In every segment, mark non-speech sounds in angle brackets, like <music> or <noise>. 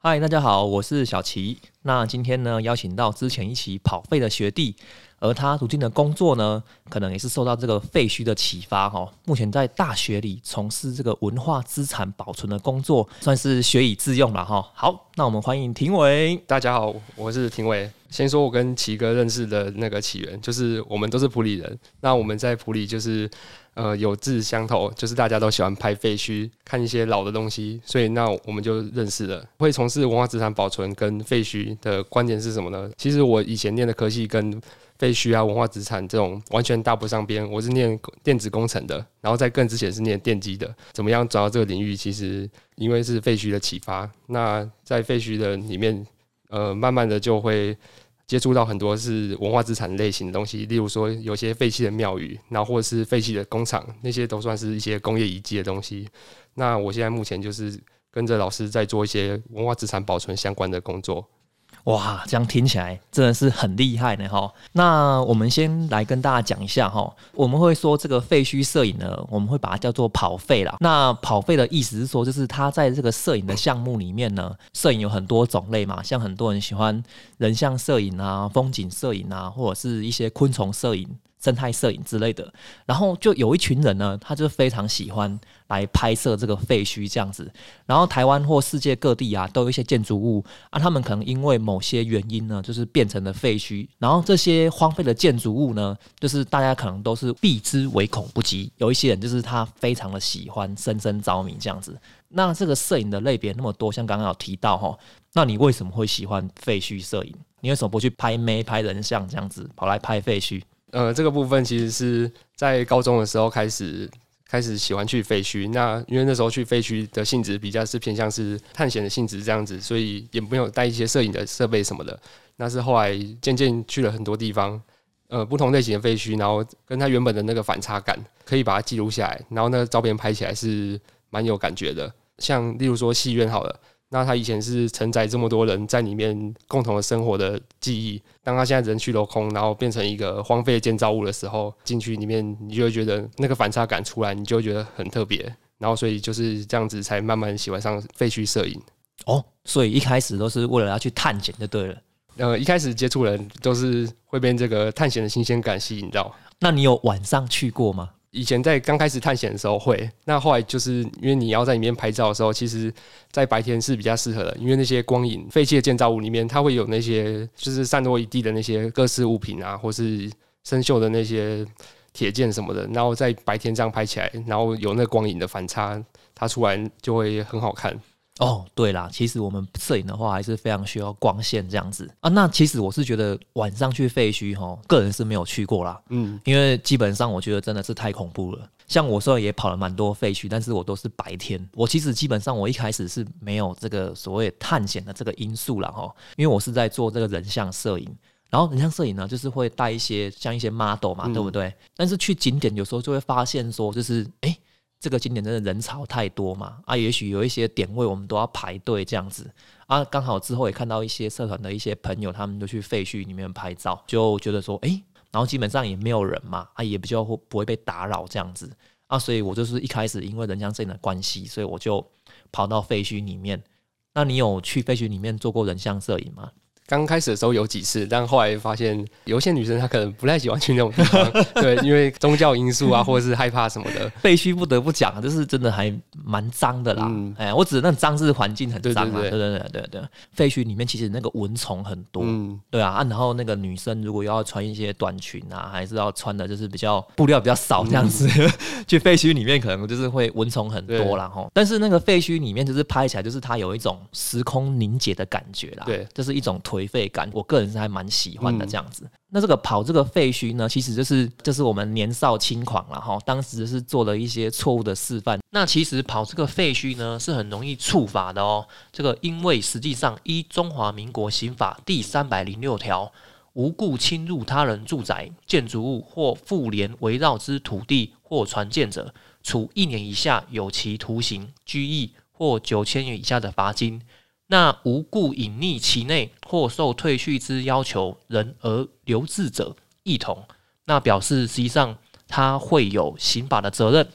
嗨，大家好，我是小齐。那今天呢，邀请到之前一起跑废的学弟。而他如今的工作呢，可能也是受到这个废墟的启发哈。目前在大学里从事这个文化资产保存的工作，算是学以致用了哈。好，那我们欢迎庭伟。大家好，我是庭伟。先说我跟齐哥认识的那个起源，就是我们都是普里人。那我们在普里就是呃有志相投，就是大家都喜欢拍废墟，看一些老的东西，所以那我们就认识了。会从事文化资产保存跟废墟的观点是什么呢？其实我以前念的科系跟废墟啊，文化资产这种完全搭不上边。我是念电子工程的，然后在更之前是念电机的。怎么样找到这个领域？其实因为是废墟的启发。那在废墟的里面，呃，慢慢的就会接触到很多是文化资产类型的东西，例如说有些废弃的庙宇，那或者是废弃的工厂，那些都算是一些工业遗迹的东西。那我现在目前就是跟着老师在做一些文化资产保存相关的工作。哇，这样听起来真的是很厉害呢哈。那我们先来跟大家讲一下哈，我们会说这个废墟摄影呢，我们会把它叫做跑废啦。那跑废的意思是说，就是它在这个摄影的项目里面呢，摄影有很多种类嘛，像很多人喜欢人像摄影啊、风景摄影啊，或者是一些昆虫摄影。生态摄影之类的，然后就有一群人呢，他就非常喜欢来拍摄这个废墟这样子。然后台湾或世界各地啊，都有一些建筑物啊，他们可能因为某些原因呢，就是变成了废墟。然后这些荒废的建筑物呢，就是大家可能都是避之唯恐不及。有一些人就是他非常的喜欢，深深着迷这样子。那这个摄影的类别那么多，像刚刚有提到哈，那你为什么会喜欢废墟摄影？你为什么不去拍妹、拍人像这样子，跑来拍废墟？呃，这个部分其实是在高中的时候开始开始喜欢去废墟。那因为那时候去废墟的性质比较是偏向是探险的性质这样子，所以也没有带一些摄影的设备什么的。那是后来渐渐去了很多地方，呃，不同类型的废墟，然后跟它原本的那个反差感，可以把它记录下来，然后那个照片拍起来是蛮有感觉的。像例如说戏院好了。那他以前是承载这么多人在里面共同的生活的记忆，当他现在人去楼空，然后变成一个荒废的建造物的时候，进去里面，你就会觉得那个反差感出来，你就会觉得很特别。然后，所以就是这样子，才慢慢喜欢上废墟摄影。哦，所以一开始都是为了要去探险就对了。呃，一开始接触人都是会被这个探险的新鲜感吸引到。那你有晚上去过吗？以前在刚开始探险的时候会，那后来就是因为你要在里面拍照的时候，其实，在白天是比较适合的，因为那些光影废弃的建造物里面，它会有那些就是散落一地的那些各式物品啊，或是生锈的那些铁件什么的，然后在白天这样拍起来，然后有那光影的反差，它出来就会很好看。哦，对啦，其实我们摄影的话还是非常需要光线这样子啊。那其实我是觉得晚上去废墟哈，个人是没有去过啦。嗯，因为基本上我觉得真的是太恐怖了。像我虽然也跑了蛮多废墟，但是我都是白天。我其实基本上我一开始是没有这个所谓探险的这个因素了哈，因为我是在做这个人像摄影，然后人像摄影呢就是会带一些像一些 model 嘛，对不对？但是去景点有时候就会发现说，就是哎。这个景点真的人潮太多嘛？啊，也许有一些点位我们都要排队这样子啊。刚好之后也看到一些社团的一些朋友，他们就去废墟里面拍照，就觉得说，哎，然后基本上也没有人嘛，啊，也比较不会被打扰这样子啊。所以我就是一开始因为人像摄影的关系，所以我就跑到废墟里面。那你有去废墟里面做过人像摄影吗？刚开始的时候有几次，但后来发现有些女生她可能不太喜欢去那种地方，<laughs> 对，因为宗教因素啊，或者是害怕什么的。废墟不得不讲，就是真的还蛮脏的啦。哎，我指的那脏是环境很脏嘛，对对对对对。废墟里面其实那个蚊虫很多，嗯对啊，然后那个女生如果要穿一些短裙啊，还是要穿的就是比较布料比较少这样子，<laughs> 去废墟里面可能就是会蚊虫很多啦。哈。但是那个废墟里面就是拍起来就是它有一种时空凝结的感觉啦，对，这是一种。颓废感，我个人是还蛮喜欢的这样子。那这个跑这个废墟呢，其实就是就是我们年少轻狂了哈。当时是做了一些错误的示范。那其实跑这个废墟呢，是很容易触法的哦。这个因为实际上依中华民国刑法第三百零六条，无故侵入他人住宅、建筑物或附联围绕之土地或船舰者，处一年以下有期徒刑、拘役或九千元以下的罚金。那无故隐匿其内或受退去之要求人而留置者，一同。那表示实际上他会有刑法的责任。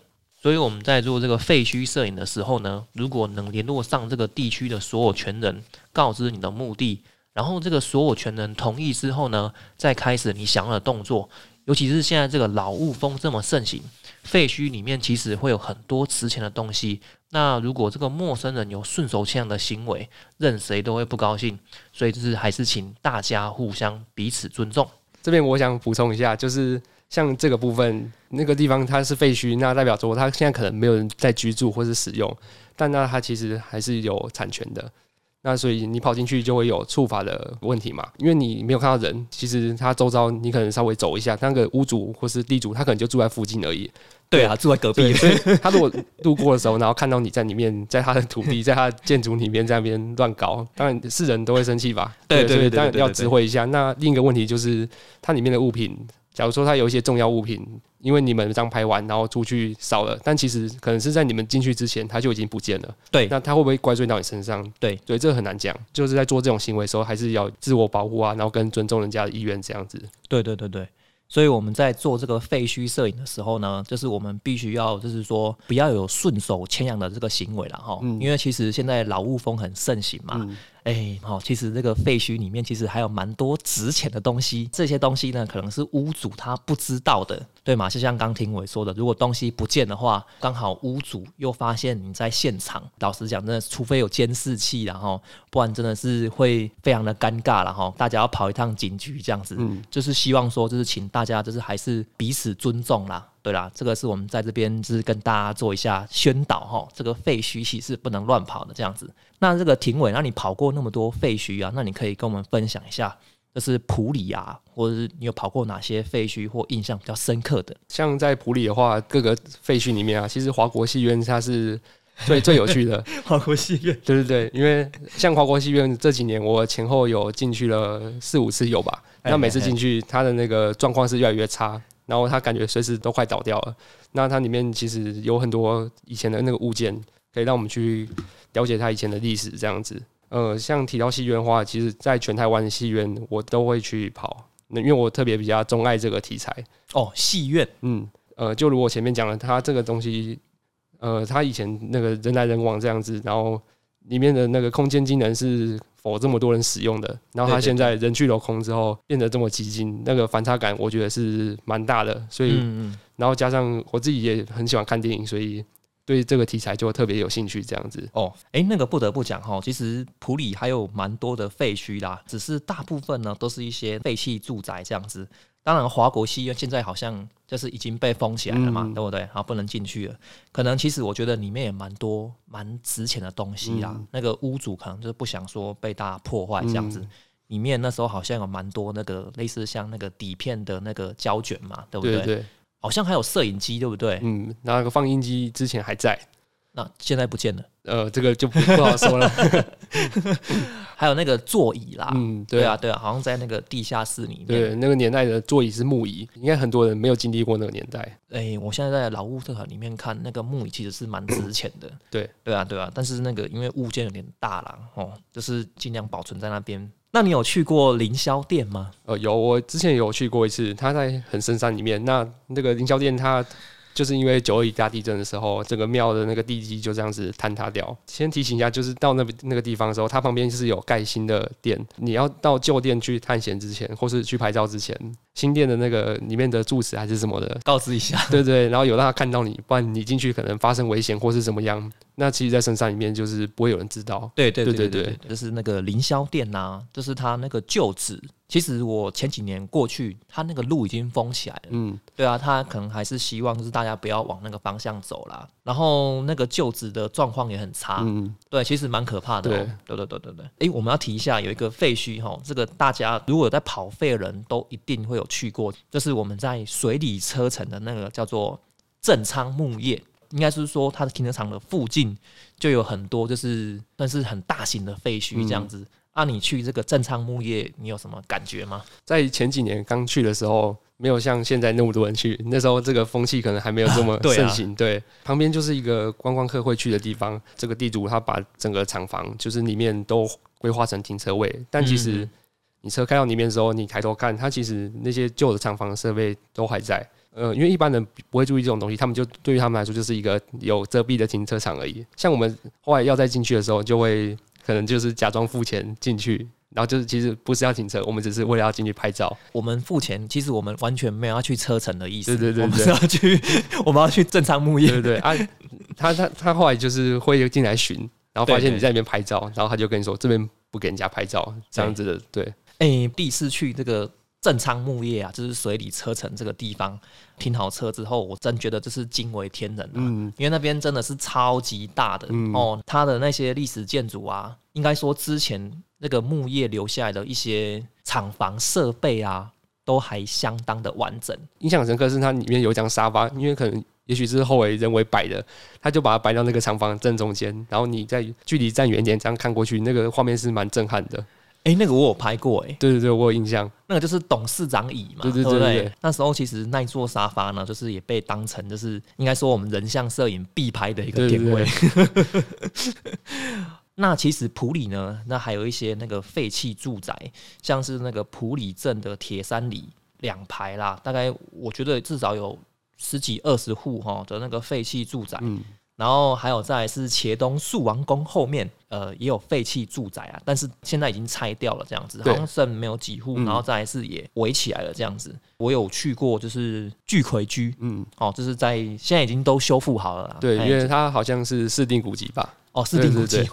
所以我们在做这个废墟摄影的时候呢，如果能联络上这个地区的所有权人，告知你的目的，然后这个所有权人同意之后呢，再开始你想要的动作。尤其是现在这个老雾风这么盛行，废墟里面其实会有很多值钱的东西。那如果这个陌生人有顺手牵羊的行为，任谁都会不高兴。所以就是还是请大家互相彼此尊重。这边我想补充一下，就是像这个部分，那个地方它是废墟，那代表说它现在可能没有人在居住或是使用，但那它其实还是有产权的。那所以你跑进去就会有触法的问题嘛？因为你没有看到人，其实他周遭你可能稍微走一下，那个屋主或是地主他可能就住在附近而已。对啊，住在隔壁。所以 <laughs> 他如果路过的时候，然后看到你在里面，在他的土地，在他的建筑里面在那边乱搞，当然是人都会生气吧？对对对，当然要指挥一下。那另一个问题就是，它里面的物品。假如说他有一些重要物品，因为你们这样拍完，然后出去扫了，但其实可能是在你们进去之前，他就已经不见了。对，那他会不会怪罪到你身上？对，对，这个很难讲。就是在做这种行为的时候，还是要自我保护啊，然后跟尊重人家的意愿这样子。对对对对。所以我们在做这个废墟摄影的时候呢，就是我们必须要，就是说不要有顺手牵羊的这个行为了哈。嗯。因为其实现在劳务风很盛行嘛。嗯。哎，好，其实这个废墟里面其实还有蛮多值钱的东西，这些东西呢，可能是屋主他不知道的，对吗？就像刚听伟说的，如果东西不见的话，刚好屋主又发现你在现场，老实讲，真的，除非有监视器，然后不然真的是会非常的尴尬了哈。大家要跑一趟警局这样子，嗯，就是希望说，就是请大家就是还是彼此尊重啦。对啦，这个是我们在这边就是跟大家做一下宣导哈。这个废墟其实不能乱跑的这样子。那这个庭委，那你跑过那么多废墟啊，那你可以跟我们分享一下，就是普里啊，或者是你有跑过哪些废墟或印象比较深刻的？像在普里的话，各个废墟里面啊，其实华国戏院它是最最有趣的。华国戏院，对对对，因为像华国戏院这几年，我前后有进去了四五次有吧？那每次进去，它的那个状况是越来越差。然后他感觉随时都快倒掉了。那它里面其实有很多以前的那个物件，可以让我们去了解它以前的历史这样子。呃，像提到戏院的话，其实在全台湾的戏院我都会去跑，那因为我特别比较钟爱这个题材。哦，戏院，嗯，呃，就如我前面讲的，它这个东西，呃，它以前那个人来人往这样子，然后里面的那个空间机能是。否这么多人使用的，然后它现在人去楼空之后变得这么激进，那个反差感我觉得是蛮大的。所以，然后加上我自己也很喜欢看电影，所以对这个题材就特别有兴趣。这样子哦，哎，那个不得不讲哈，其实普里还有蛮多的废墟啦，只是大部分呢都是一些废弃住宅这样子。当然，华国戏院现在好像就是已经被封起来了嘛，对不对？好，不能进去了。可能其实我觉得里面也蛮多蛮值钱的东西啦。那个屋主可能就是不想说被大家破坏这样子。里面那时候好像有蛮多那个类似像那个底片的那个胶卷嘛，对不对？对。好像还有摄影机，对不对？嗯，那个放映机之前还在。那现在不见了，呃，这个就不不好说了。<laughs> 还有那个座椅啦，嗯，对啊，对啊，好像在那个地下室里面。对，那个年代的座椅是木椅，应该很多人没有经历过那个年代。哎，我现在在老物特产里面看，那个木椅其实是蛮值钱的。对，对啊，对啊，但是那个因为物件有点大了，哦，就是尽量保存在那边。那你有去过凌霄殿吗？呃，有，我之前有去过一次，它在很深山里面。那那个凌霄殿它。就是因为九二一大地震的时候，整个庙的那个地基就这样子坍塌掉。先提醒一下，就是到那那个地方的时候，它旁边就是有盖新的店。你要到旧店去探险之前，或是去拍照之前，新店的那个里面的住址还是什么的，告知一下。<laughs> 对 <laughs> 对，然后有让他看到你，不然你进去可能发生危险或是怎么样。那其实，在深山里面就是不会有人知道。对对对对对，就是那个凌霄殿呐，就是他那个旧址。其实我前几年过去，他那个路已经封起来了。嗯，对啊，他可能还是希望就是大家不要往那个方向走啦。然后那个旧址的状况也很差。嗯，对，其实蛮可怕的。对，对对对对对。哎，我们要提一下，有一个废墟哈，这个大家如果有在跑废的人都一定会有去过，就是我们在水里车城的那个叫做正昌木业。应该是说，它的停车场的附近就有很多，就是算是很大型的废墟这样子。那你去这个正昌木业，你有什么感觉吗？在前几年刚去的时候，没有像现在那么多人去，那时候这个风气可能还没有这么 <laughs> 盛行。对，旁边就是一个观光客会去的地方。这个地主他把整个厂房就是里面都规划成停车位，但其实你车开到里面的时候，你抬头看，它其实那些旧的厂房设备都还在。呃，因为一般人不会注意这种东西，他们就对于他们来说就是一个有遮蔽的停车场而已。像我们后来要再进去的时候，就会可能就是假装付钱进去，然后就是其实不是要停车，我们只是为了要进去拍照。我们付钱，其实我们完全没有要去车程的意思，对对对我们是要去，<laughs> 我们要去正常木业，对对对啊，<laughs> 他他他后来就是会进来巡，然后发现你在那边拍照，然后他就跟你说这边不给人家拍照，这样子的，对，哎、第一次去这个正昌木业啊，就是水里车城这个地方，停好车之后，我真觉得这是惊为天人啊！嗯因为那边真的是超级大的、嗯哦，它的那些历史建筑啊，应该说之前那个木业留下来的一些厂房设备啊，都还相当的完整。印象深刻是它里面有一张沙发，因为可能也许是后为人为摆的，他就把它摆到那个厂房正中间，然后你在距离站远一点这样看过去，那个画面是蛮震撼的。哎、那个我有拍过哎、对对对，我有印象。那个就是董事长椅嘛，对对不对那时候其实那一座沙发呢，就是也被当成就是应该说我们人像摄影必拍的一个点位。<laughs> 那其实普里呢，那还有一些那个废弃住宅，像是那个普里镇的铁山里两排啦，大概我觉得至少有十几二十户哈的那个废弃住宅。嗯，然后还有在是茄东树王宫后面，呃，也有废弃住宅啊，但是现在已经拆掉了，这样子，好像剩没有几户，嗯。然后再来是也围起来了这样子。我有去过，就是巨葵居，嗯，哦，就是在现在已经都修复好了啦。对，哎因为它好像是四定古迹吧。哦，四定古迹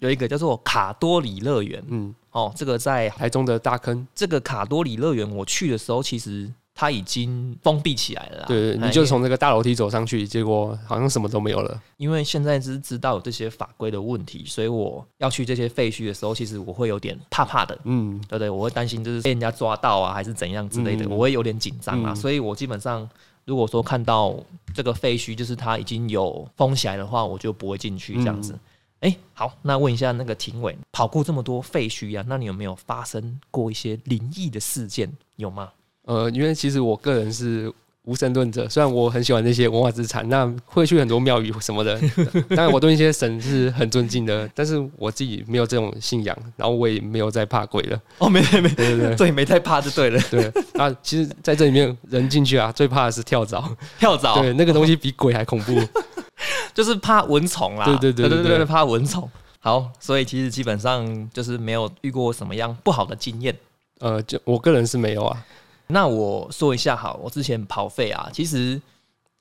有一个叫做卡多里乐园，嗯，哦，这个在台中的大坑，这个卡多里乐园，我去的时候其实它已经封闭起来了啦。对，哎你就从这个大楼梯走上去，结果好像什么都没有了。因为现在只是知道有这些法规的问题，所以我要去这些废墟的时候，其实我会有点怕怕的，嗯，对不对？我会担心就是被人家抓到啊，还是怎样之类的，嗯我会有点紧张啊。嗯所以我基本上如果说看到这个废墟，就是它已经有封起来的话，我就不会进去这样子。嗯哎、好，那问一下那个庭伟，跑过这么多废墟啊，那你有没有发生过一些灵异的事件？有吗？呃，因为其实我个人是无神论者，虽然我很喜欢那些文化资产，那会去很多庙宇什么的，<laughs> 当然我对一些神是很尊敬的，但是我自己没有这种信仰，然后我也没有再怕鬼了。哦，没没没，对对对对，没太怕就对了。对那，其实在这里面人进去啊，最怕的是跳蚤，<laughs> 跳蚤，对，那个东西比鬼还恐怖。<laughs> 就是怕蚊虫啦。对对对对对对对怕蚊虫。好，所以其实基本上就是没有遇过什么样不好的经验。呃，就我个人是没有啊。那我说一下好，我之前跑费啊，其实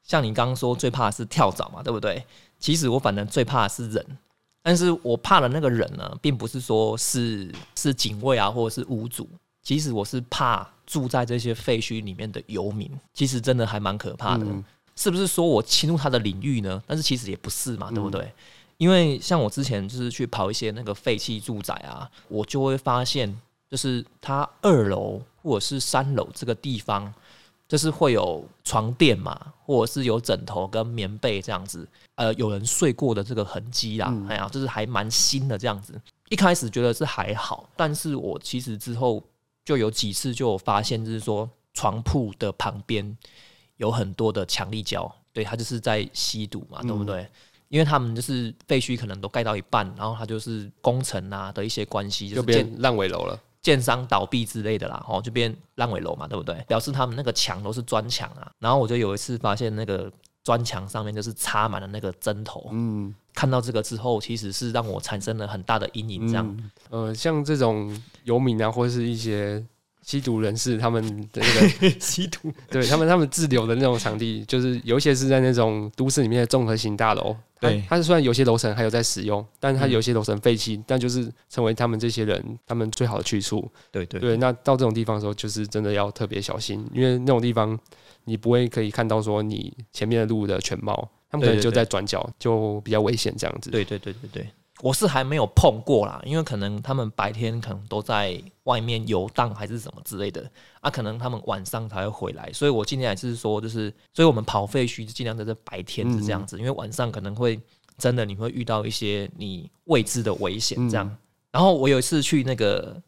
像你刚刚说最怕的是跳蚤嘛，对不对？其实我反正最怕的是人，但是我怕的那个人呢，并不是说是是警卫啊，或者是屋主，其实我是怕住在这些废墟里面的游民，其实真的还蛮可怕的。嗯是不是说我侵入他的领域呢？但是其实也不是嘛，对不嗯对？因为像我之前就是去跑一些那个废弃住宅啊，我就会发现，就是它二楼或者是三楼这个地方，就是会有床垫嘛，或者是有枕头跟棉被这样子，呃，有人睡过的这个痕迹啦。嗯哎呀，就是还蛮新的这样子。一开始觉得是还好，但是我其实之后就有几次就有发现，就是说床铺的旁边有很多的强力胶，对，它就是在吸毒嘛，对不对？因为他们就是废墟可能都盖到一半，然后它就是工程啊的一些关系，就变烂尾楼了。建商倒闭之类的啦，哦，就变烂尾楼嘛，对不对？表示他们那个墙都是砖墙啊。然后我就有一次发现那个砖墙上面就是插满了那个针头，嗯，看到这个之后，其实是让我产生了很大的阴影。这样，嗯呃，像这种游民啊，或是一些吸毒人士，他们的那个 <laughs> 吸毒，对他们他们自留的那种场地，就是有一些是在那种都市里面的综合型大楼。对它虽然有些楼层还有在使用，但是它嗯有些楼层废弃，但就是成为他们这些人他们最好的去处。对对对，那到这种地方的时候，就是真的要特别小心，因为那种地方你不会可以看到说你前面的路的全貌，他们可能就在转角，就比较危险这样子。对对对对对，我是还没有碰过啦，因为可能他们白天可能都在外面游荡还是什么之类的，啊，可能他们晚上才会回来，所以我尽量也是说，就是，所以我们跑废墟就尽量在这白天是这样子，因为晚上可能会真的你会遇到一些你未知的危险这样。嗯然后我有一次去那个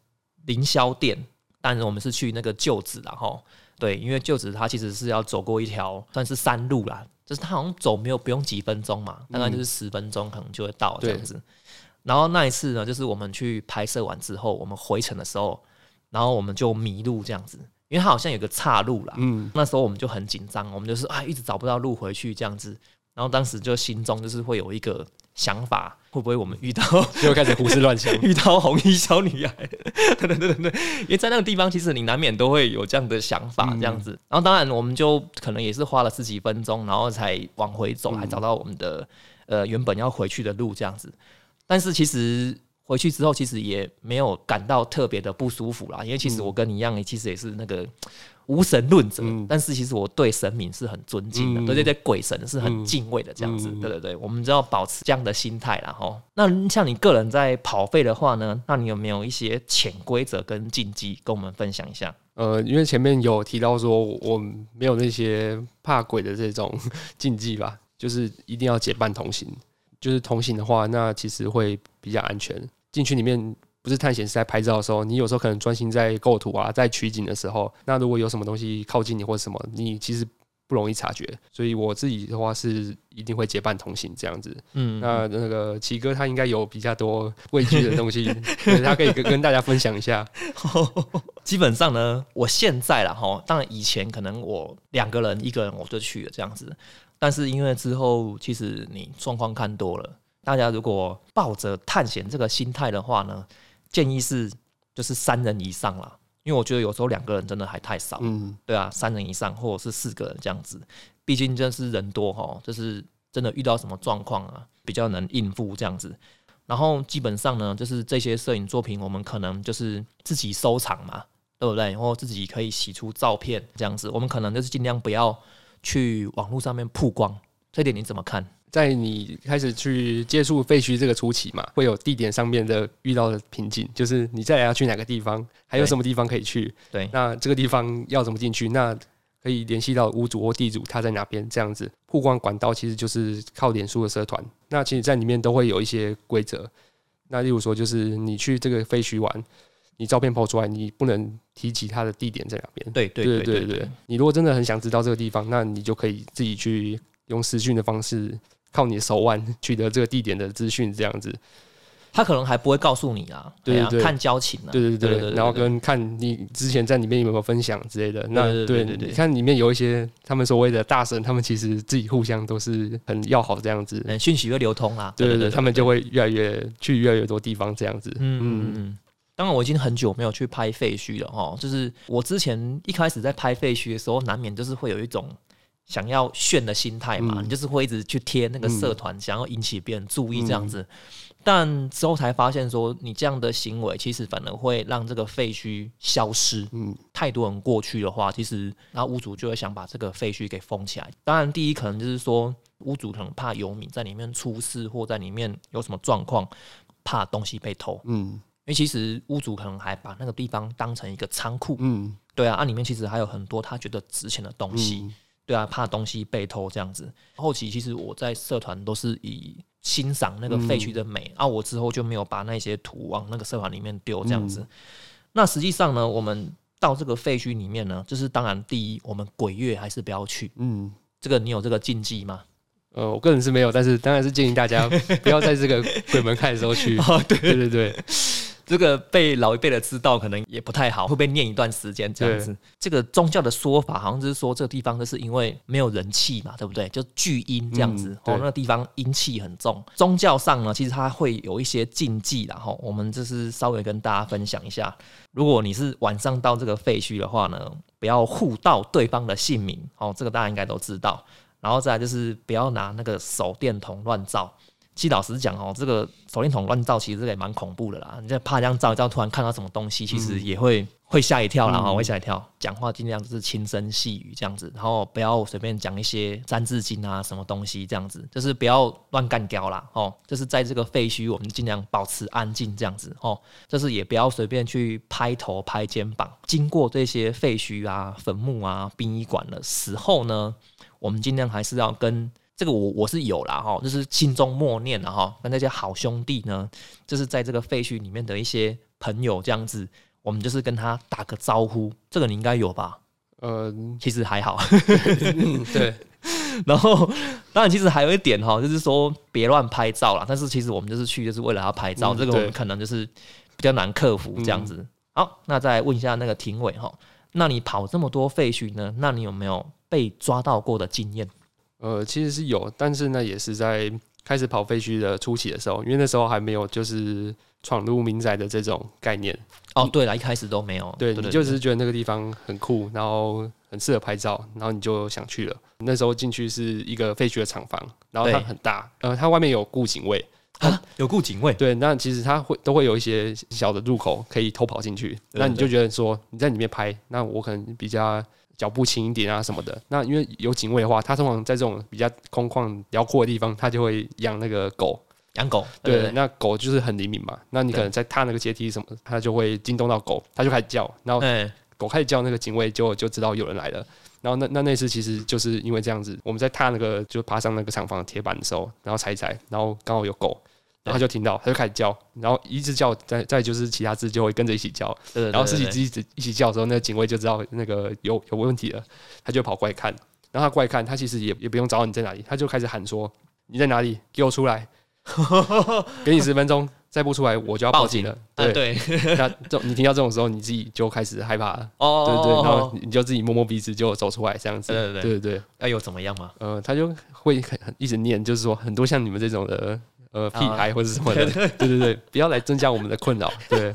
凌霄殿，但是我们是去那个旧址然后，对，因为旧址它其实是要走过一条算是山路啦，就是它好像走没有不用几分钟嘛，大概就是十分钟可能就会到这样子。然后那一次呢，就是我们去拍摄完之后，我们回程的时候，然后我们就迷路这样子，因为它好像有个岔路啦。嗯，那时候我们就很紧张，我们就是啊一直找不到路回去这样子，然后当时就心中就是会有一个想法，会不会我们遇到 <laughs> 又开始胡思乱想。<laughs> 遇到红衣小女孩？<laughs> 对对对对对，因为在那个地方，其实你难免都会有这样的想法这样子。然后当然我们就可能也是花了十几分钟，然后才往回走，还找到我们的呃原本要回去的路这样子。但是其实回去之后，其实也没有感到特别的不舒服啦，因为其实我跟你一样，其实也是那个无神论者，嗯但是其实我对神明是很尊敬的，嗯对对对，鬼神是很敬畏的这样子，嗯对对对，我们就要保持这样的心态啦吼。那像你个人在跑费的话呢，那你有没有一些潜规则跟禁忌跟我们分享一下？呃，因为前面有提到说，我没有那些怕鬼的这种 <laughs> 禁忌吧，就是一定要结伴同行。就是同行的话，那其实会比较安全。进去里面不是探险，是在拍照的时候，你有时候可能专心在构图啊，在取景的时候，那如果有什么东西靠近你或者什么，你其实不容易察觉。所以我自己的话是一定会结伴同行这样子。嗯，那那个奇哥他应该有比较多 <laughs> 畏惧的东西，对他可以跟跟大家分享一下。<laughs> 基本上呢，我现在了哈，当然以前可能我两个人、一个人我就去了这样子，但是因为之后其实你状况看多了，大家如果抱着探险这个心态的话呢，建议是就是三人以上啦，因为我觉得有时候两个人真的还太少，嗯对啊，三人以上或者是四个人这样子，毕竟就是人多哈，就是真的遇到什么状况啊，比较能应付这样子。然后基本上呢，就是这些摄影作品，我们可能就是自己收藏嘛，对不对？然后自己可以洗出照片这样子，我们可能就是尽量不要去网络上面曝光。这点你怎么看？在你开始去接触废墟这个初期嘛，会有地点上面的遇到的瓶颈，就是你再来要去哪个地方，还有什么地方可以去？对，那这个地方要怎么进去？那可以联系到屋主或地主，他在哪边？这样子曝光管道其实就是靠脸书的社团。那其实，在里面都会有一些规则。那例如说，就是你去这个废墟玩，你照片抛出来，你不能提及它的地点在哪边。对对对对对对，你如果真的很想知道这个地方，那你就可以自己去用私讯的方式，靠你的手腕 <laughs> 取得这个地点的资讯，这样子。他可能还不会告诉你啊，啊对对对看交情啊，对对对，然后跟看你之前在里面有没有分享之类的。那对对对看里面有一些他们所谓的大神，他们其实自己互相都是很要好这样子。嗯，讯息会流通啦，对对对，对，他们就会越来越去越来越多地方这样子。嗯嗯嗯。当然，我已经很久没有去拍废墟了哈。就是我之前一开始在拍废墟的时候，难免就是会有一种想要炫的心态嘛，嗯你就是会一直去贴那个社团，想要引起别人注意这样子。但之后才发现说，你这样的行为其实反而会让这个废墟消失。嗯太多人过去的话，其实那屋主就会想把这个废墟给封起来。当然，第一可能就是说屋主可能怕游民在里面出事，或在里面有什么状况，怕东西被偷。嗯因为其实屋主可能还把那个地方当成一个仓库，嗯对啊，啊里面其实还有很多他觉得值钱的东西，嗯对啊，怕东西被偷这样子。后期其实我在社团都是以欣赏那个废墟的美、啊，我之后就没有把那些图往那个社团里面丢这样子。那实际上呢，我们到这个废墟里面呢，就是当然第一，我们鬼月还是不要去，嗯。这个你有这个禁忌吗？呃，我个人是没有，但是当然是建议大家不要在这个鬼门开的时候去。<laughs> 哦，对，对对对，这个被老一辈的知道，可能也不太好，会被念一段时间这样子。这个宗教的说法好像就是说，这个地方就是因为没有人气嘛，对不对？就聚阴这样子，哦，那个地方阴气很重。宗教上呢，其实它会有一些禁忌，然后我们就是稍微跟大家分享一下。如果你是晚上到这个废墟的话呢，不要互道对方的姓名，哦，这个大家应该都知道。然后再来就是不要拿那个手电筒乱照。其实老实讲哦，这个手电筒乱照，其实也蛮恐怖的啦。你在怕这样照一照，突然看到什么东西，其实也会、会吓一跳啦，哈、会吓一跳。讲话尽量就是轻声细语这样子，然后不要随便讲一些三字经啊什么东西这样子，就是不要乱干掉啦。哦，就是在这个废墟，我们尽量保持安静这样子哦，就是也不要随便去拍头拍肩膀。经过这些废墟啊、坟墓啊、殡仪馆的时候呢，我们尽量还是要跟这个我我是有啦哈，就是心中默念了哈，跟那些好兄弟呢，就是在这个废墟里面的一些朋友这样子，我们就是跟他打个招呼，这个你应该有吧？嗯，其实还好，嗯 <laughs> 对，然后当然其实还有一点哈，就是说别乱拍照啦。但是其实我们就是去就是为了要拍照，嗯这个我们可能就是比较难克服这样子。好，那再问一下那个庭伟哈，那你跑这么多废墟呢？那你有没有被抓到过的经验？呃，其实是有，但是呢，也是在开始跑废墟的初期的时候，因为那时候还没有就是闯入民宅的这种概念。哦，对了，一开始都没有。对，你就只是觉得那个地方很酷，然后很适合拍照，然后你就想去了。那时候进去是一个废墟的厂房，然后它很大，呃，它外面有雇警卫啊，有雇警卫。对，那其实它会都会有一些小的入口可以偷跑进去。那你就觉得说你在里面拍，那我可能比较。脚步轻一点啊什么的，那因为有警卫的话，他通常在这种比较空旷辽阔的地方，他就会养那个狗，养狗。对，那狗就是很灵敏嘛，那你可能在踏那个阶梯什么，它就会惊动到狗，它就开始叫，然后狗开始叫，那个警卫就就知道有人来了。然后那那那次其实就是因为这样子，我们在踏那个就爬上那个厂房的铁板的时候，然后踩一踩，然后刚好有狗。然后他就听到，他就开始叫，然后一直叫，再再就是其他只就会跟着一起叫，然后自己自己一起叫的时候，那个警卫就知道那个有有问题了，他就跑过来看，然后他过来看，他其实也也不用找你在哪里，他就开始喊说你在哪里，给我出来，<laughs> 给你十分钟，再不出来我就要报警了。对。对，<laughs> 那这你听到这种时候，你自己就开始害怕了，哦，对对，然后你就自己摸摸鼻子就走出来这样子，对对对。对对，那有怎么样吗？呃，他就会很一直念，就是说很多像你们这种的。呃，屁孩或者什么的，<laughs> 对对对，不要来增加我们的困扰。对，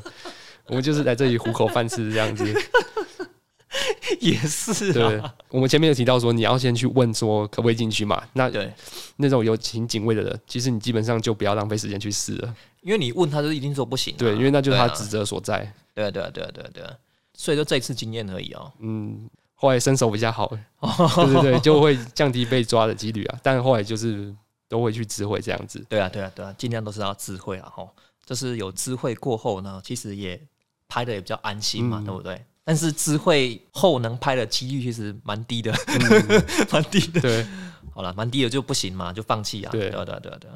我们就是来这里糊口饭吃这样子。<laughs> 也是，对。我们前面有提到说，你要先去问说可不可以进去嘛？那对那种有请警卫的人，其实你基本上就不要浪费时间去试了，因为你问他就一定说不行。对，因为那就是他职责所在。对啊，对啊，对啊，对啊，对啊。所以就这一次经验而已哦。嗯，后来身手比较好，对对对，就会降低被抓的几率啊。但后来就是。都会去智慧这样子，对啊，对啊，对啊，尽量都是要智慧啊，吼，就是有智慧过后呢，其实也拍的也比较安心嘛，对不对？但是智慧后能拍的几率其实蛮低的，<laughs> 蛮低的。对，好了，蛮低的就不行嘛，就放弃啊。对，对，对，对，对。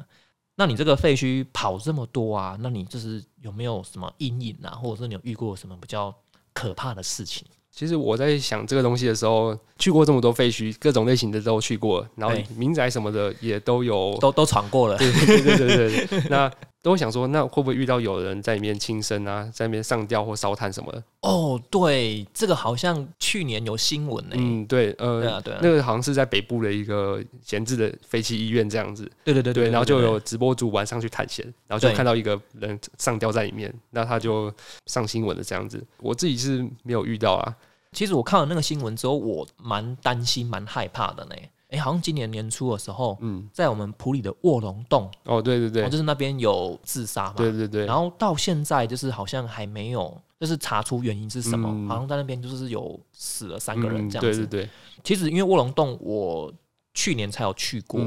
那你这个废墟跑这么多啊，那你就是有没有什么阴影啊，或者是你有遇过什么比较可怕的事情？其实我在想这个东西的时候，去过这么多废墟，各种类型的都去过，然后民宅什么的也都有，都都闯过了。对对对对对，那。都会想说，那会不会遇到有人在里面轻生啊，在里面上吊或烧炭什么的？哦，对，这个好像去年有新闻呢。嗯，对，呃，对啊，对，那个好像是在北部的一个闲置的废弃医院这样子。对对对对，然后就有直播主晚上去探险，然后就看到一个人上吊在里面，那他就上新闻了这样子。我自己是没有遇到啊。其实我看了那个新闻之后，我蛮担心、蛮害怕的呢。哎，好像今年年初的时候，嗯，在我们普里的卧龙洞，哦，对对对，就是那边有自杀嘛，对对对，然后到现在就是好像还没有，就是查出原因是什么，好像在那边就是有死了三个人这样子，对对。对。其实因为卧龙洞我去年才有去过，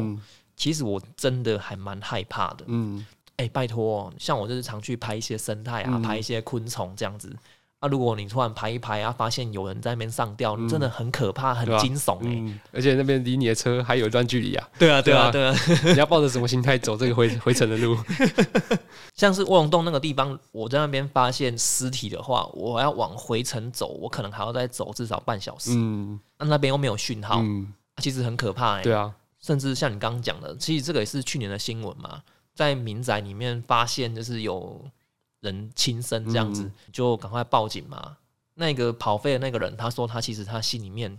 其实我真的还蛮害怕的，嗯，哎，拜托，像我就是常去拍一些生态啊，拍一些昆虫这样子。那如果你突然拍一拍啊，发现有人在那边上吊，真的很可怕，很惊悚哎！而且那边离你的车还有一段距离啊。对啊，对啊，对啊！<laughs> 你要抱着什么心态走这个回 <laughs> 回程的路？<laughs> 像是卧龙洞那个地方，我在那边发现尸体的话，我要往回程走，我可能还要再走至少半小时。嗯，那那边又没有讯号，嗯，其实很可怕哎。对啊，甚至像你刚刚讲的，其实这个也是去年的新闻嘛，在民宅里面发现就是有。人轻生这样子，就赶快报警嘛。那个跑废的那个人，他说他其实他心里面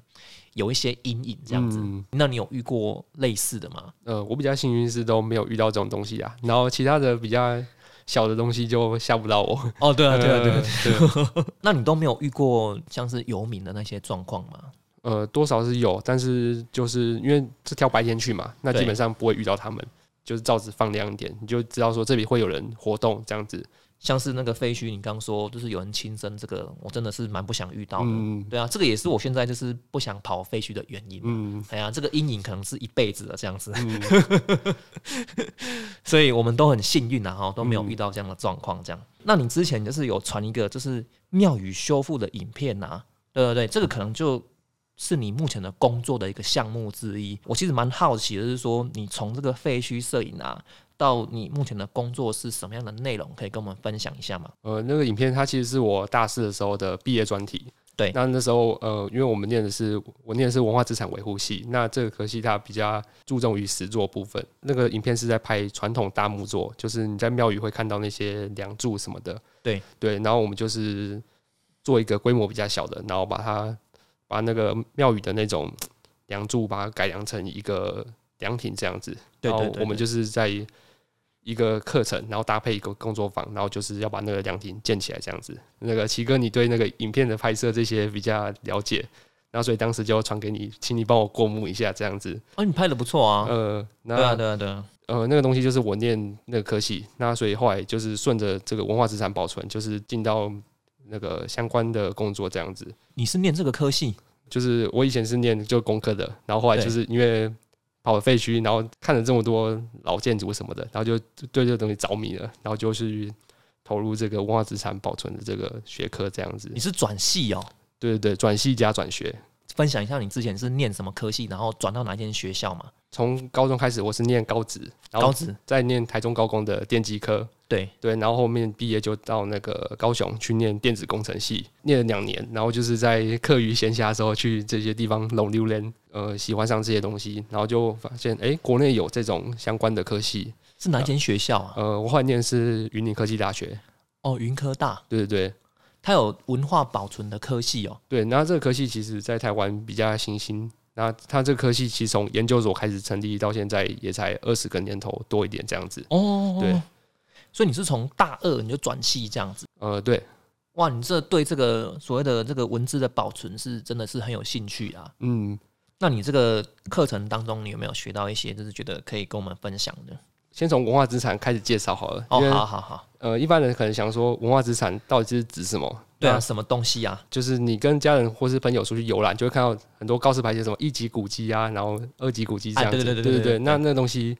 有一些阴影这样子。那你有遇过类似的吗？呃，我比较幸运是都没有遇到这种东西啊。然后其他的比较小的东西就吓不到我。哦，对啊，对啊，对啊。<laughs> 那你都没有遇过像是游民的那些状况吗？呃，多少是有，但是就是因为是挑白天去嘛，那基本上不会遇到他们。就是照子放亮一点，你就知道说这里会有人活动这样子。像是那个废墟，你刚说就是有人轻生，这个我真的是蛮不想遇到的。对啊，这个也是我现在就是不想跑废墟的原因。嗯，哎呀，这个阴影可能是一辈子的这样子。<laughs> 所以我们都很幸运啊，哈，都没有遇到这样的状况。这样，那你之前就是有传一个就是庙宇修复的影片呐？对对对，这个可能就是你目前的工作的一个项目之一。我其实蛮好奇的是说，你从这个废墟摄影啊。到你目前的工作是什么样的内容？可以跟我们分享一下吗？呃，那个影片它其实是我大四的时候的毕业专题。对，那那时候呃，因为我们念的是我念的是文化资产维护系，那这个科系它比较注重于实作部分。那个影片是在拍传统大木作，就是你在庙宇会看到那些梁柱什么的。对对，然后我们就是做一个规模比较小的，然后把它把那个庙宇的那种梁柱把它改良成一个凉亭这样子。然后我们对对我们就是在一个课程，然后搭配一个工作坊，然后就是要把那个凉亭建起来这样子。那个奇哥，你对那个影片的拍摄这些比较了解，然后所以当时就传给你，请你帮我过目一下这样子。哦，你拍的不错啊。呃，那对啊，对啊，对啊。呃，那个东西就是我念那个科系，那所以后来就是顺着这个文化资产保存，就是进到那个相关的工作这样子。你是念这个科系？就是我以前是念就工科的，然后后来就是因为跑废墟，然后看了这么多老建筑什么的，然后就对这个东西着迷了，然后就去投入这个文化资产保存的这个学科这样子你。是转系哦？对对对，转系加转学。分享一下你之前是念什么科系，然后转到哪间学校嘛？从高中开始，我是念高职，然后高职。再念台中高工的电机科，对，对，然后后面毕业就到那个高雄去念电子工程系，念了两年，然后就是在课余闲暇的时候去这些地方拢溜连，呃，喜欢上这些东西，然后就发现，哎、国内有这种相关的科系，是哪一间学校啊？呃，我后来念是云林科技大学，哦，云科大，对对对它有文化保存的科系哦。对，然后这个科系其实在台湾比较新兴。那它这个科系其实从研究所开始成立到现在也才二十个年头多一点这样子。哦，对，所以你是从大二你就转系这样子。呃，对，哇，你这对这个所谓的这个文字的保存是真的是很有兴趣啊。嗯，那你这个课程当中，你有没有学到一些就是觉得可以跟我们分享的？先从文化资产开始介绍好了。哦好好好，呃，一般人可能想说文化资产到底是指什么？对啊，什么东西啊？就是你跟家人或是朋友出去游览，就会看到很多告示牌写什么一级古迹啊，然后二级古迹这样子。啊对对对对对对对那那东西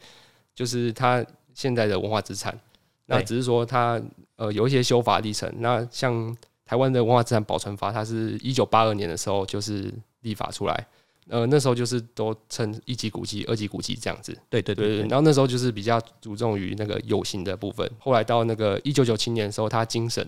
就是它现在的文化资产。那只是说它呃有一些修法历程。那像台湾的文化资产保存法，它是一九八二年的时候就是立法出来。呃，那时候就是都称一级古迹、二级古迹这样子。对对对然后那时候就是比较注重于那个有形的部分。后来到那个一九九七年的时候，他精神，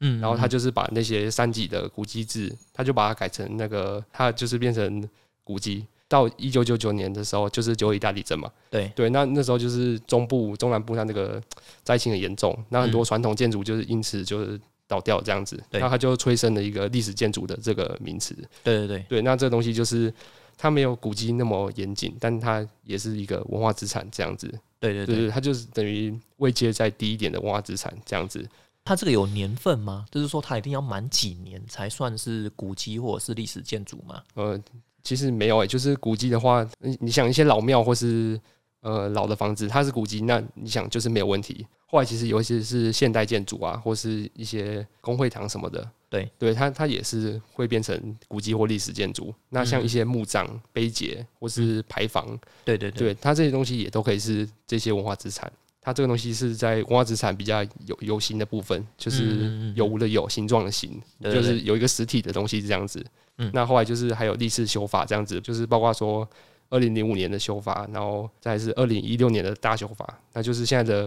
嗯然后他嗯就是把那些三级的古迹制，他就把它改成那个，他就是变成古迹。到一九九九年的时候，就是九二一大地震嘛，对对，那那时候就是中部、中南部它那个灾情很严重，那很多传统建筑就是因此就是倒掉这样子，那它就催生了一个历史建筑的这个名词。对对对，对，那这个东西就是它没有古迹那么严谨，但它也是一个文化资产这样子。对对对，它就是等于位阶再低一点的文化资产这样子。它这个有年份吗？就是说它一定要满几年才算是古迹或者是历史建筑吗？呃，其实没有诶、就是古迹的话，你你想一些老庙或是呃老的房子，它是古迹，那你想就是没有问题。后来其实尤其是现代建筑啊，或是一些工会堂什么的，对对，它它也是会变成古迹或历史建筑。那像一些墓葬、碑碣或是牌坊，对对对，对它这些东西也都可以是这些文化资产。它这个东西是在文化资产比较有有形的部分，就是有无的有，形状的形，就是有一个实体的东西这样子。嗯那后来就是还有历史修法这样子，就是包括说二零零五年的修法，然后再是二零一六年的大修法，那就是现在的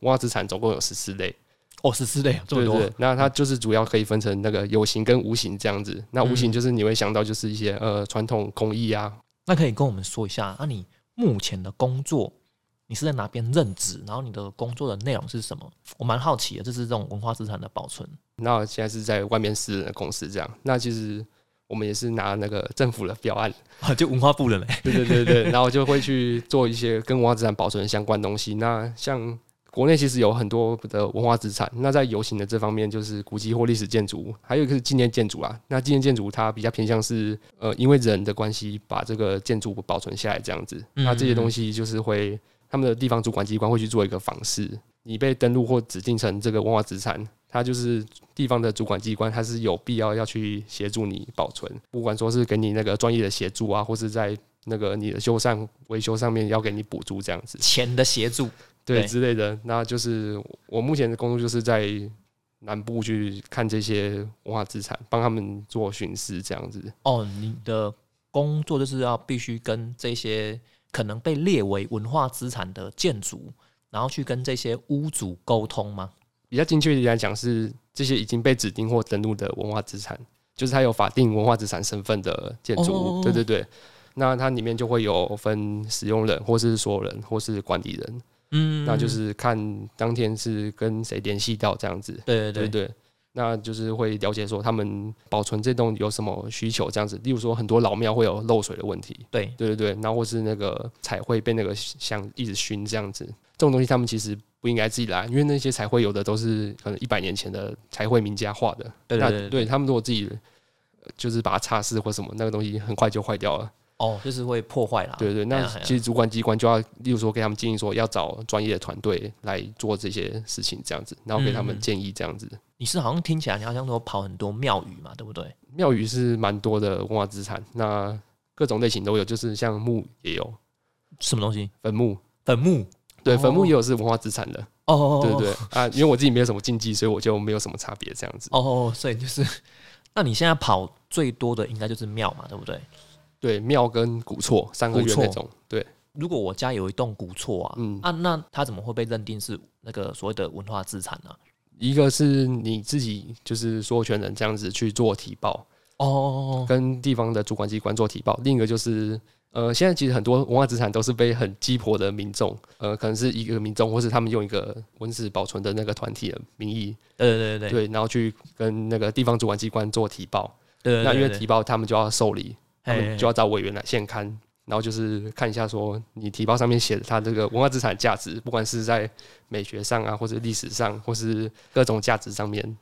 文化资产总共有十四类。哦，十四类这么多，那它就是主要可以分成那个有形跟无形这样子。那无形嗯就是你会想到就是一些呃传统工艺啊，那可以跟我们说一下，那、你目前的工作，你是在哪边任职？然后你的工作的内容是什么？我蛮好奇的，就是这种文化资产的保存。那现在是在外面私人的公司这样。那其实我们也是拿那个政府的标案，啊，<laughs> 就文化部的嘞。对对对对，<laughs> 然后就会去做一些跟文化资产保存相关东西。那像国内其实有很多的文化资产，那在游行的这方面就是古迹或历史建筑，还有一个是纪念建筑啊。那纪念建筑它比较偏向是呃，因为人的关系把这个建筑保存下来这样子。嗯那这些东西就是会他们的地方主管机关会去做一个访视，你被登录或指定成这个文化资产，它就是地方的主管机关，它是有必要要去协助你保存，不管说是给你那个专业的协助啊，或是在那个你的修缮维修上面要给你补助这样子，钱的协助，对对之类的。那就是我目前的工作就是在南部去看这些文化资产，帮他们做巡视这样子。哦，你的工作就是要必须跟这些可能被列为文化资产的建筑，然后去跟这些屋主沟通吗？比较精确一点来讲，是这些已经被指定或登录的文化资产，就是它有法定文化资产身份的建筑物。哦对对对，那它里面就会有分使用人，或是所有人，或是管理人。嗯那就是看当天是跟谁联系到这样子。对对对。那就是会了解说他们保存这栋有什么需求这样子。例如说很多老庙会有漏水的问题，对对对对，然后或是那个彩绘被那个香一直熏这样子，这种东西他们其实不应该自己来，因为那些彩绘有的都是可能一百年前的彩绘名家画的，那对对对对他们如果自己呃就是把它擦拭或什么，那个东西很快就坏掉了。哦，就是会破坏啦。对对，那其实主管机关就要，例如说给他们建议说要找专业的团队来做这些事情，这样子，然后给他们嗯建议这样子。你是好像听起来你好像说跑很多庙宇嘛，对不对？庙宇是蛮多的文化资产，那各种类型都有，就是像墓也有，什么东西？坟墓，坟墓。对，哦。坟墓也有是文化资产的，哦对对对。啊，因为我自己没有什么禁忌，所以我就没有什么差别这样子。哦哦，所以就是，那你现在跑最多的应该就是庙嘛，对不对？对，庙跟古厝三个月那种，对，如果我家有一栋古厝啊，嗯。啊，那它怎么会被认定是那个所谓的文化资产呢、一个是你自己就是所有权人这样子去做提报，哦，跟地方的主管机关做提报。另一个就是，呃，现在其实很多文化资产都是被很鸡婆的民众，呃，可能是一个民众，或是他们用一个文字保存的那个团体的名义，对对对对对，然后去跟那个地方主管机关做提报。对，那因为提报他们就要受理，他嘿们就要找委员来现刊。然后就是看一下，说你提报上面写的它这个文化资产价值，不管是在美学上啊，或者历史上，或是各种价值上面，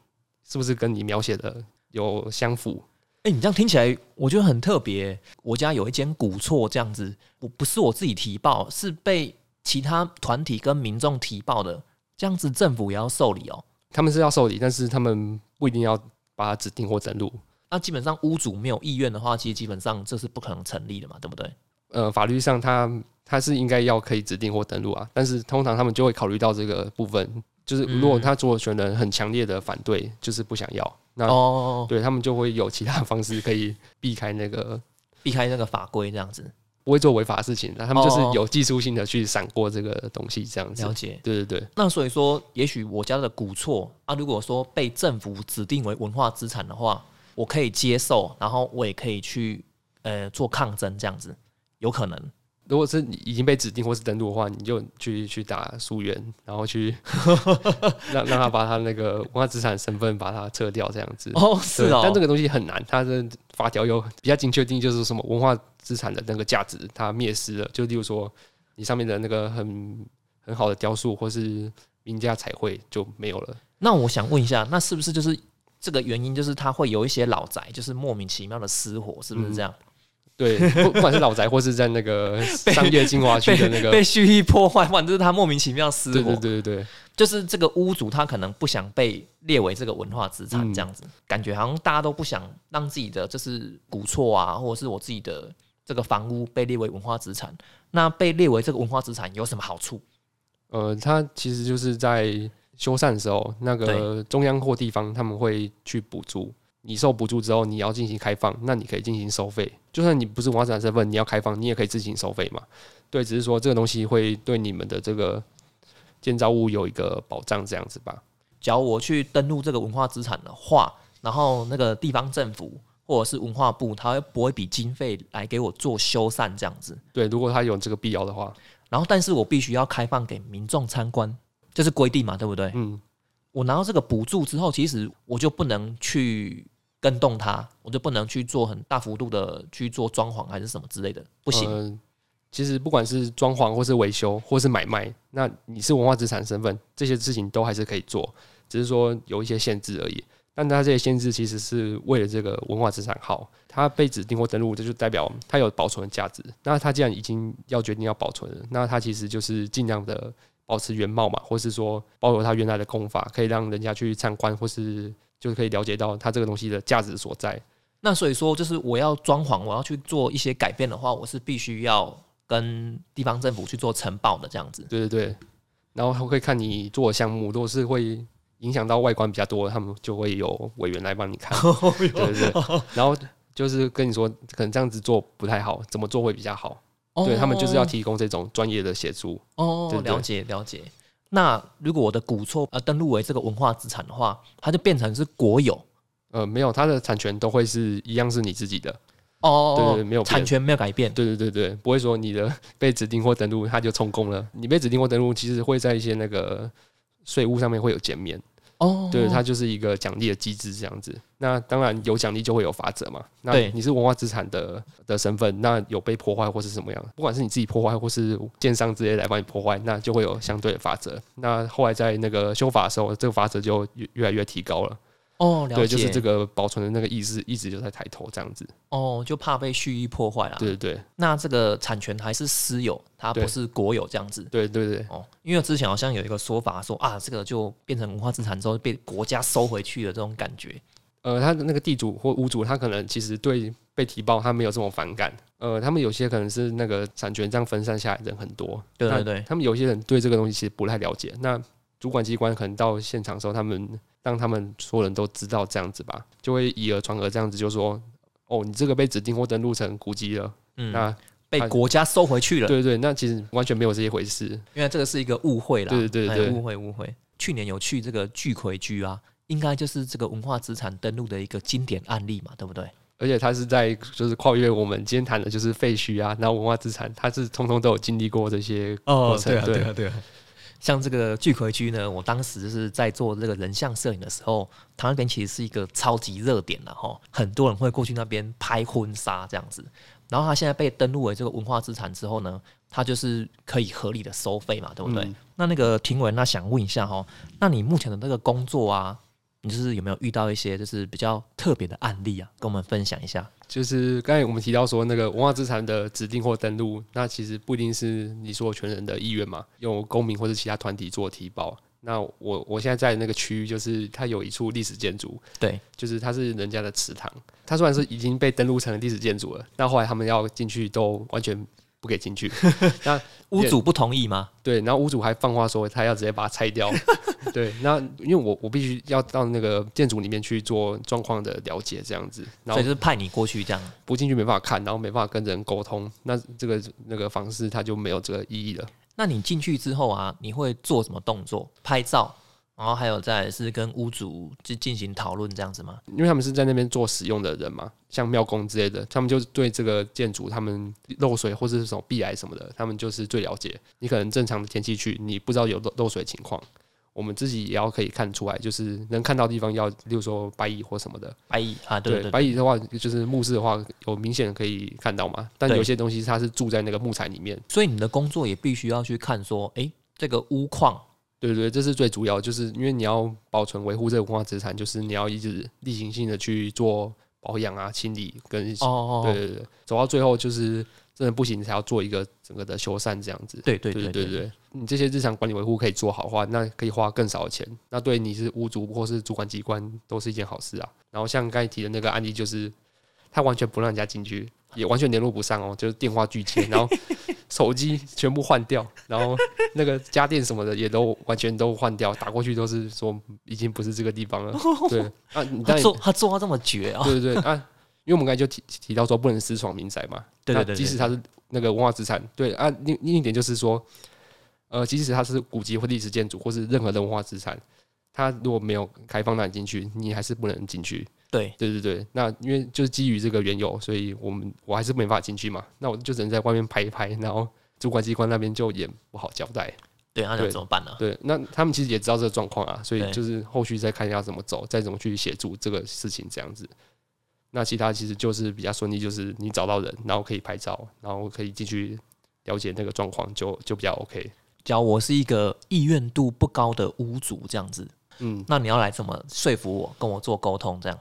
是不是跟你描写的有相符？哎、你这样听起来，我觉得很特别。我家有一间古厝，这样子，我不是我自己提报，是被其他团体跟民众提报的，这样子政府也要受理哦。他们是要受理，但是他们不一定要把它指定或登录。那基本上屋主没有意愿的话，其实基本上这是不可能成立的嘛，对不对？呃，法律上他他是应该要可以指定或登录啊，但是通常他们就会考虑到这个部分，就是如果他所有权人很强烈的反对，就是不想要，那哦，对他们就会有其他方式可以避开那个 <laughs> 避开那个法规这样子，不会做违法的事情，那他们就是哦有技术性的去闪过这个东西，这样子了。解。对对对，那所以说，也许我家的古厝啊，如果说被政府指定为文化资产的话，我可以接受，然后我也可以去呃做抗争，这样子有可能。如果是你已经被指定或是登录的话，你就去去打溯源，然后去 <laughs> 让让他把他那个文化资产身份把它撤掉，这样子。哦，是对哦，但这个东西很难，它的法条有比较精确定义，就是什么文化资产的那个价值它灭失了，就例如说你上面的那个很很好的雕塑或是名家彩绘就没有了。那我想问一下，那是不是就是这个原因？就是它会有一些老宅，就是莫名其妙的失火，是不是这样？对，不不管是老宅或是在那个 <laughs> 商业精华区的那个，被蓄意破坏，或者是他莫名其妙失火，对对对对对，就是这个屋主他可能不想被列为这个文化资产，嗯这样子、感觉好像大家都不想让自己的就是古厝啊，或者是我自己的这个房屋被列为文化资产。那被列为这个文化资产有什么好处？呃，它其实就是在修缮的时候，那个中央或地方他们会去补助。你受补助之后，你要进行开放，那你可以进行收费。就算你不是文化资产身份，你要开放，你也可以自行收费嘛。对，只是说这个东西会对你们的这个建造物有一个保障，这样子吧。只要我去登录这个文化资产的话，然后那个地方政府或者是文化部，他会拨一笔经费来给我做修缮这样子。对，如果他有这个必要的话，然后，但是我必须要开放给民众参观，这是规定嘛，对不对？嗯，我拿到这个补助之后，其实我就不能去跟动它，我就不能去做很大幅度的去做装潢还是什么之类的，不行。其实不管是装潢或是维修或是买卖，那你是文化资产身份，这些事情都还是可以做，只是说有一些限制而已。但它这些限制其实是为了这个文化资产好，它被指定或登录，这就代表它有保存的价值。那它既然已经要决定要保存，那它其实就是尽量的保持原貌嘛，或是说保留它原来的功法，可以让人家去参观，或是就是可以了解到它这个东西的价值所在。那所以说，就是我要装潢，我要去做一些改变的话，我是必须要跟地方政府去做呈报的这样子。对对对，然后他会看你做的项目，如果是会影响到外观比较多，他们就会有委员来帮你看。<laughs> 对对对，然后就是跟你说，可能这样子做不太好，怎么做会比较好？对他们就是要提供这种专业的协助。哦，了解了解。那如果我的古厝呃登录为这个文化资产的话，它就变成是国有呃，没有，它的产权都会是一样是你自己的。哦，对对对没有产权没有改变。对对对对，不会说你的被指定或登录，它就充公了。你被指定或登录，其实会在一些那个税务上面会有减免。哦，对，它就是一个奖励的机制这样子。那当然有奖励就会有法则嘛。那你是文化资产的的身份，那有被破坏或是什么样，不管是你自己破坏或是建商直接来帮你破坏，那就会有相对的法则。那后来在那个修法的时候，这个法则就越越来越提高了。哦，了解，对，就是这个保存的那个意识一直就在抬头这样子。哦，就怕被蓄意破坏了。对对对那这个产权还是私有，它不是国有这样子。对对对，哦，因为之前好像有一个说法说啊，这个就变成文化资产之后被国家收回去的这种感觉。呃，他的那个地主或屋主，他可能其实对被提报他没有这么反感。呃，他们有些可能是那个产权这样分散下来人很多，对对对他们有些人对这个东西其实不太了解。那主管机关可能到现场的时候，他们让他们所有人都知道这样子吧，就会以讹传讹这样子，就说哦，你这个被指定或登录成古迹了。嗯，那被国家收回去了。对对，那其实完全没有这一回事。因为这个是一个误会啦。对对对哎误会误会。去年有去这个巨魁居啊，应该就是这个文化资产登录的一个经典案例嘛，对不对？而且它是在就是跨越我们今天谈的就是废墟啊，然后文化资产，它是通通都有经历过这些过程。对啊，对啊。像这个巨魁居呢，我当时就是在做这个人像摄影的时候，它那边其实是一个超级热点了哈，很多人会过去那边拍婚纱这样子。然后它现在被登录为这个文化资产之后呢，它就是可以合理的收费嘛，对不对？嗯那那个庭文，那想问一下哈，那你目前的那个工作啊，你就是有没有遇到一些就是比较特别的案例啊，跟我们分享一下？就是刚才我们提到说，那个文化资产的指定或登录，那其实不一定是你所有权人的意愿嘛，用公民或者其他团体做提报。那我我现在在那个区域，就是它有一处历史建筑，对，就是它是人家的祠堂，它虽然是已经被登录成历史建筑了，那后来他们要进去都完全不给进去。<laughs> 那屋主不同意吗？对，然后屋主还放话说他要直接把它拆掉。<laughs> 对，那因为我我必须要到那个建筑里面去做状况的了解，这样子，然后所以就是派你过去这样。不进去没办法看，然后没办法跟人沟通，那这个那个方式它就没有这个意义了。那你进去之后啊，你会做什么动作？拍照，然后还有再是跟屋主就进行讨论这样子吗？因为他们是在那边做使用的人嘛，像庙工之类的，他们就是对这个建筑他们漏水或者是什么壁癌什么的，他们就是最了解。你可能正常的天气去，你不知道有漏漏水情况，我们自己也要可以看出来，就是能看到地方要，例如说白蚁或什么的。白蚁啊，对对对，白蚁的话，就是墓室的话，有明显可以看到嘛。但有些东西它是住在那个木材里面，所以你的工作也必须要去看说，诶，这个屋况，对对，这是最主要，就是因为你要保存维护这个文化资产，就是你要一直例行性的去做保养啊、清理跟哦哦，对对对，走到最后就是真的不行，才要做一个整个的修缮这样子。对对对对对对，你这些日常管理维护可以做好的话，那可以花更少的钱，那对你是屋主或是主管机关都是一件好事啊。然后像刚才提的那个案例，就是他完全不让人家进去，也完全联络不上哦，<laughs> 就是电话拒接，然后手机全部换掉，然后那个家电什么的也都完全都换掉，打过去都是说已经不是这个地方了。对啊，他做他做到这么绝啊，对对对啊，因为我们刚才就提提到说不能私闯民宅嘛，对对对对即使它是那个文化资产，对啊，另另一点就是说，呃，即使它是古籍或历史建筑或是任何的文化资产，它如果没有开放让你进去，你还是不能进去。对对对对，那因为就是基于这个缘由，所以我们我还是没办法进去嘛，那我就只能在外面拍一拍，然后主管机关那边就也不好交代。对，那对怎么办呢？对，那他们其实也知道这个状况啊，所以就是后续再看要怎么走，再怎么去协助这个事情这样子。那其他其实就是比较顺利，就是你找到人，然后可以拍照，然后可以进去了解那个状况，就就比较 OK。假如我是一个意愿度不高的屋主这样子，嗯，那你要来怎么说服我，跟我做沟通这样？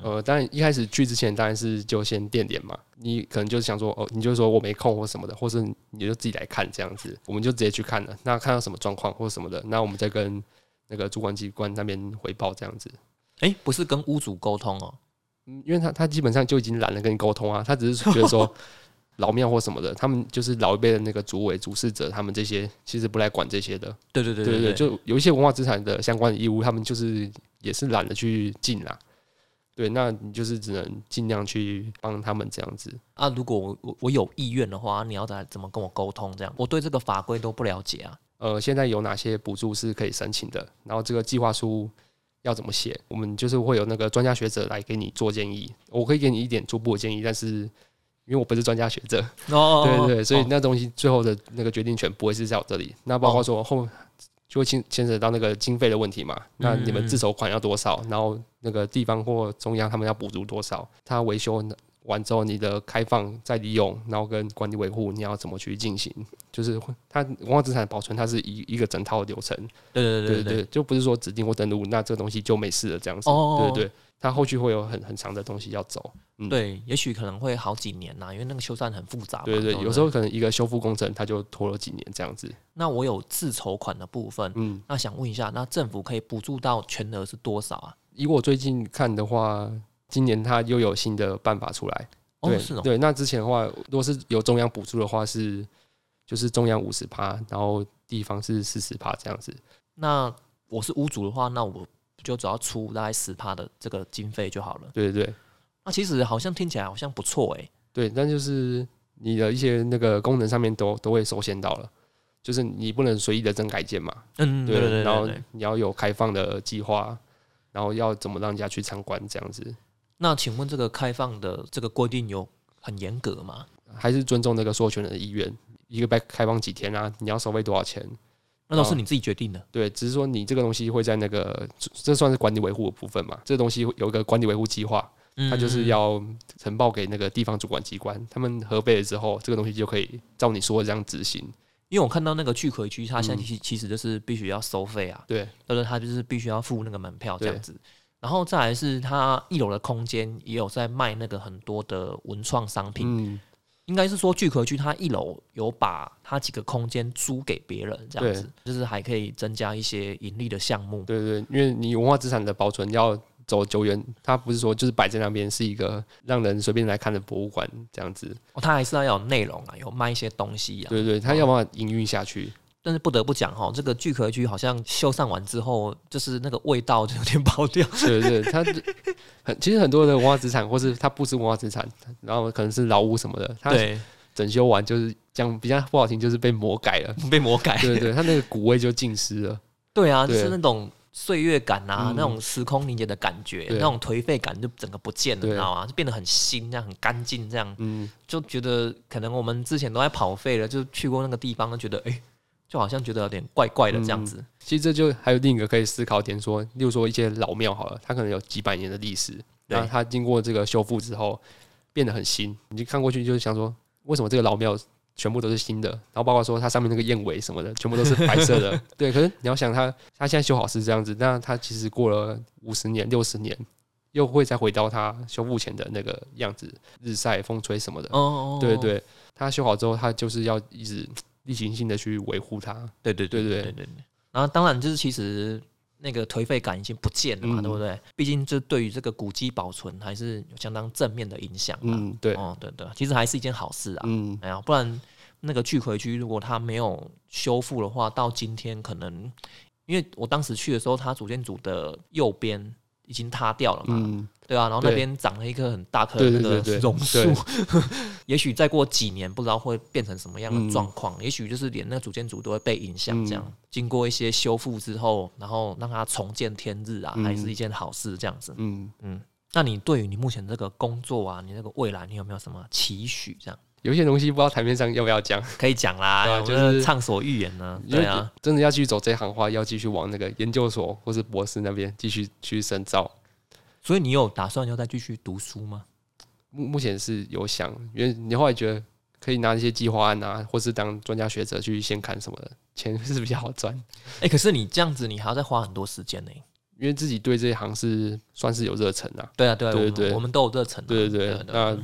呃，当然一开始去之前当然是就先垫点嘛，你可能就是想说哦，你就说我没空或什么的，或是你就自己来看这样子，我们就直接去看了。那看到什么状况或什么的，那我们再跟那个主管机关那边回报这样子。诶，不是跟屋主沟通哦，嗯，因为他他基本上就已经懒得跟你沟通啊，他只是觉得说 <laughs> 老庙或什么的，他们就是老一辈的那个主委主事者，他们这些其实不来管这些的。对对对对对对，就有一些文化资产的相关的义务，他们就是也是懒得去尽啦。对，那你就是只能尽量去帮他们这样子。啊，如果我我我有意愿的话，你要怎怎么跟我沟通？这样，我对这个法规都不了解啊。呃，现在有哪些补助是可以申请的？然后这个计划书要怎么写？我们就是会有那个专家学者来给你做建议。我可以给你一点初步的建议，但是因为我不是专家学者，哦对对对，所以哦那东西最后的那个决定权不会是在我这里。那包括说后就会牵牵扯到那个经费的问题嘛。那你们嗯自筹款要多少？然后那个地方或中央他们要补助多少？它维修完之后，你的开放再利用，然后跟管理维护，你要怎么去进行？就是会它文化资产保存，它是一一个整套的流程。对对对对对，就不是说指定或登录，那这个东西就没事了这样子。哦对对，它后续会有很很长的东西要走。嗯对，也许可能会好几年呐，因为那个修缮很复杂嘛。对对，有时候可能一个修复工程，它就拖了几年这样子。那我有自筹款的部分，嗯，那想问一下，那政府可以补助到全额是多少啊？以我最近看的话，今年它又有新的办法出来。哦，对是哦，对，那之前的话，如果是有中央补助的话，是就是中央五十趴，然后地方是四十趴这样子。那我是屋主的话，那我就只要出大概十趴的这个经费就好了。对对对那其实好像听起来好像不错哎、对，但就是你的一些那个功能上面都都会受限到了。就是你不能随意的增改建嘛，嗯，对对对然后。你要有开放的计划，然后要怎么让人家去参观这样子，那请问这个开放的这个规定有很严格吗？还是尊重那个授权人的意愿。一个拜开放几天啊？你要收费多少钱？那都是你自己决定的。对，只是说你这个东西会在那个，这这算是管理维护的部分嘛？这个东西有一个管理维护计划，嗯。它就是要呈报给那个地方主管机关，他们核备了之后，这个东西就可以照你说的这样执行。因为我看到那个聚葵区，它现在嗯。其其实就是必须要收费啊，对。对对，它就是必须要付那个门票这样子。然后再来是它一楼的空间也有在卖那个很多的文创商品，嗯，应该是说聚合区它一楼有把它几个空间租给别人这样子，就是还可以增加一些盈利的项目。对对，因为你文化资产的保存要走久远，它不是说就是摆在那边是一个让人随便来看的博物馆这样子。哦，它还是要有内容啊，有卖一些东西啊。对对，它要不要营运下去。但是不得不讲哈，这个聚合区好像修缮完之后，就是那个味道就有点跑掉。对对，它很其实很多的文化资产，或是它不是文化资产，然后可能是老屋什么的，它对，整修完就是讲比较不好听，就是被魔改了。被魔改。对对，它那个古味就尽失了。对啊，就是那种岁月感啊，嗯那种时空凝结的感觉，对那种颓废感就整个不见了，你知道吗？就变得很新，这样很干净，这样嗯，就觉得可能我们之前都在跑废了，就去过那个地方，就觉得哎、就好像觉得有点怪怪的这样子。其实这就还有另一个可以思考点说，例如说一些老庙好了，它可能有几百年的历史，然后它经过这个修复之后变得很新，你就看过去就是想说，为什么这个老庙全部都是新的？然后包括说它上面那个燕尾什么的，全部都是白色的。<laughs> 对，可是你要想它，它现在修好是这样子，那它其实过了五十年、六十年。又会再回到它修复前的那个样子，日晒、风吹什么的。哦，对对，它修好之后，它就是要一直例行性的去维护它对对对对对对。然后当然就是其实那个颓废感已经不见了嘛对不对？毕竟这对于这个古迹保存还是有相当正面的影响嘛嗯对。哦对对其实还是一件好事啊。嗯。哎呀不然那个巨魁居如果它没有修复的话到今天可能因为我当时去的时候它组建组的右边已经塌掉了嘛对啊，然后那对边长了一棵很大棵的那个榕树，<laughs> 也许再过几年，不知道会变成什么样的嗯状况，也许就是连那个主建筑都会被影响，这样、嗯经过一些修复之后，然后让它重见天日啊，嗯还是一件好事，这样子。嗯，嗯，那你对于你目前这个工作啊，你那个未来，你有没有什么期许？这样有一些东西不知道台面上要不要讲，可以讲啦，就是们畅所欲言呢。对啊，真的要继续走这行的话，要继续往那个研究所或是博士那边继续去深造。所以你有打算要再继续读书吗？目目前是有想，因为你后来觉得可以拿一些计划案啊，或是当专家学者去先看什么的，钱是比较好赚。<laughs> 哎、可是你这样子，你还要再花很多时间呢、因为自己对这一行是算是有热忱啊。对啊，对对对我们都有热忱、啊。对对对，对那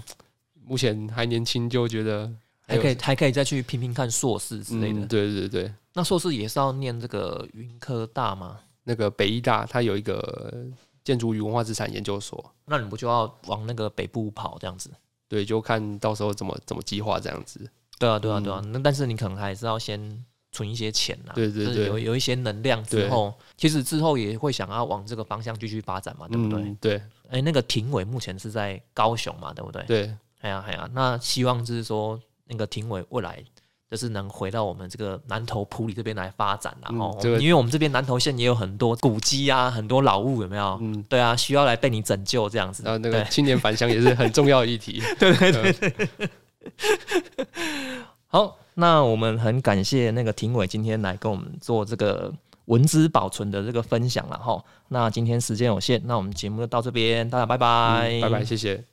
目前还年轻，就觉得还可以还可以再去拼拼看硕士之类的。嗯对对对，那硕士也是要念这个云科大吗？那个北医大它有一个建筑与文化资产研究所，那你不就要往那个北部跑这样子？对，就看到时候怎么怎么计划这样子。对啊，对啊，对啊。那但是你可能还是要先存一些钱呐、对对对就是有有一些能量之后，其实之后也会想要往这个方向继续发展嘛，对不对？嗯对哎、那个庭委目前是在高雄嘛，对不对？对，哎呀哎呀，那希望就是说那个庭委未来。就是能回到我们这个南投埔里这边来发展啦，哦、因为我们这边南投县也有很多古迹啊，很多老物，有没有？嗯，对啊，需要来被你拯救这样子。然后那个青年返乡也是很重要的议题。对对对对。<laughs> 好，那我们很感谢那个庭伟今天来跟我们做这个文字保存的这个分享了哈。那今天时间有限，那我们节目就到这边，大家拜拜，拜拜，谢谢。